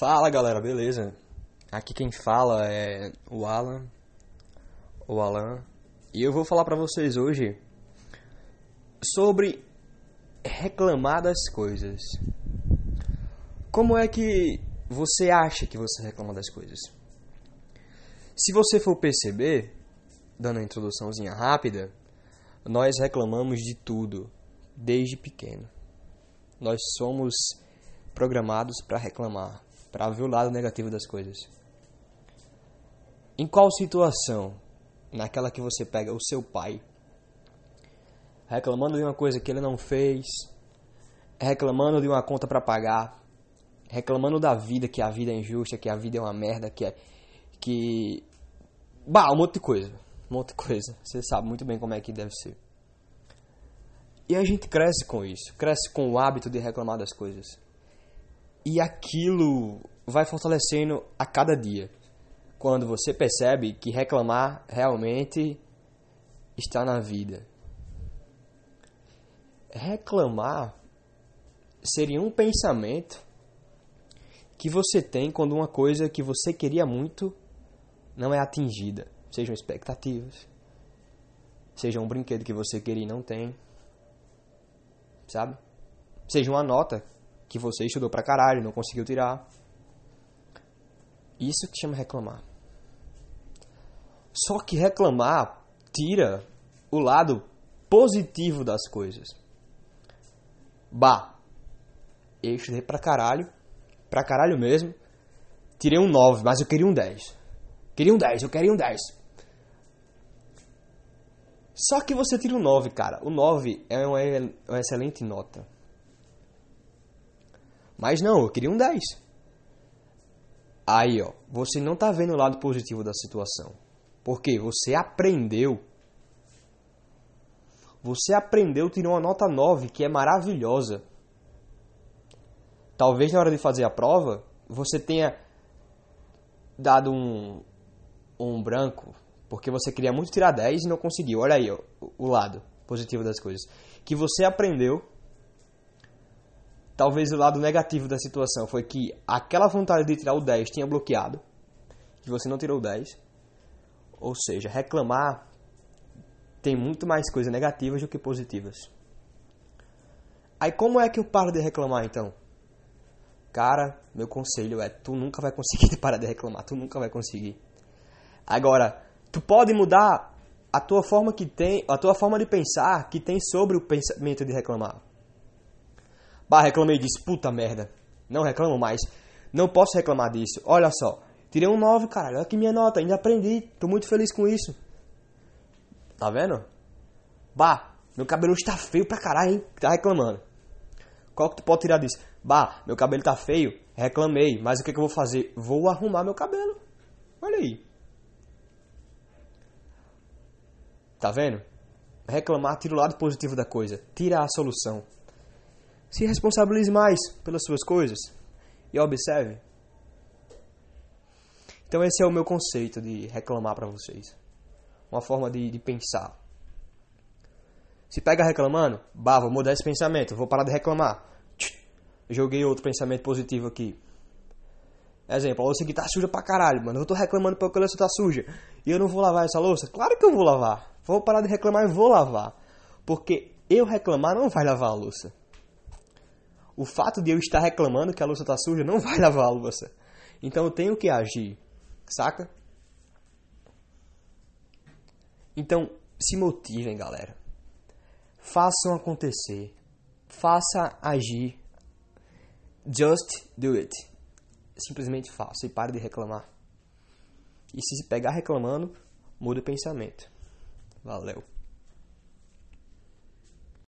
Fala galera, beleza? Aqui quem fala é o Alan, o Alan, e eu vou falar pra vocês hoje sobre reclamar das coisas. Como é que você acha que você reclama das coisas? Se você for perceber, dando a introduçãozinha rápida, nós reclamamos de tudo, desde pequeno. Nós somos programados para reclamar, para ver o lado negativo das coisas. Em qual situação? Naquela que você pega o seu pai reclamando de uma coisa que ele não fez, reclamando de uma conta para pagar, reclamando da vida, que a vida é injusta, que a vida é uma merda, que é que bah, um monte de coisa, um monte de coisa. Você sabe muito bem como é que deve ser. E a gente cresce com isso, cresce com o hábito de reclamar das coisas. E aquilo vai fortalecendo a cada dia. Quando você percebe que reclamar realmente está na vida. Reclamar seria um pensamento que você tem quando uma coisa que você queria muito não é atingida. Sejam expectativas, seja um brinquedo que você queria e não tem, sabe? Seja uma nota que você estudou pra caralho não conseguiu tirar. Isso que chama reclamar. Só que reclamar tira o lado positivo das coisas. Bah, eu estudei pra caralho, pra caralho mesmo. Tirei um 9, mas eu queria um 10. Queria um 10, eu queria um 10. Só que você tira um 9, cara. O 9 é uma, uma excelente nota. Mas não, eu queria um 10. Aí, ó, você não tá vendo o lado positivo da situação. Porque você aprendeu. Você aprendeu, tirou uma nota 9, que é maravilhosa. Talvez na hora de fazer a prova, você tenha dado um, um branco, porque você queria muito tirar 10 e não conseguiu. Olha aí ó, o lado positivo das coisas. Que você aprendeu. Talvez o lado negativo da situação foi que aquela vontade de tirar o 10 tinha bloqueado. Que você não tirou o 10. Ou seja, reclamar tem muito mais coisas negativas do que positivas. Aí como é que eu paro de reclamar então? Cara, meu conselho é tu nunca vai conseguir parar de reclamar, tu nunca vai conseguir. Agora, tu pode mudar a tua forma que tem, a tua forma de pensar que tem sobre o pensamento de reclamar. Bah, reclamei disso, puta merda. Não reclamo mais. Não posso reclamar disso. Olha só, tirei um 9, caralho. Olha aqui minha nota, ainda aprendi. Tô muito feliz com isso. Tá vendo? Bah, meu cabelo está feio pra caralho, hein? Tá reclamando. Qual que tu pode tirar disso? Bah, meu cabelo tá feio, reclamei, mas o que, que eu vou fazer? Vou arrumar meu cabelo. Olha aí. Tá vendo? Reclamar tira o lado positivo da coisa, tira a solução. Se responsabilize mais pelas suas coisas e observe. Então esse é o meu conceito de reclamar para vocês. Uma forma de, de pensar. Se pega reclamando, bah, vou mudar esse pensamento, vou parar de reclamar. Joguei outro pensamento positivo aqui. Exemplo, a louça aqui tá suja pra caralho, mano. Eu tô reclamando porque a louça tá suja. E eu não vou lavar essa louça? Claro que eu vou lavar. Vou parar de reclamar e vou lavar. Porque eu reclamar não vai lavar a louça. O fato de eu estar reclamando que a louça tá suja não vai lavar a louça. Então eu tenho que agir. Saca? Então, se motivem, galera. Façam acontecer. Faça agir. Just do it. Simplesmente faça e pare de reclamar. E se se pegar reclamando, muda o pensamento. Valeu.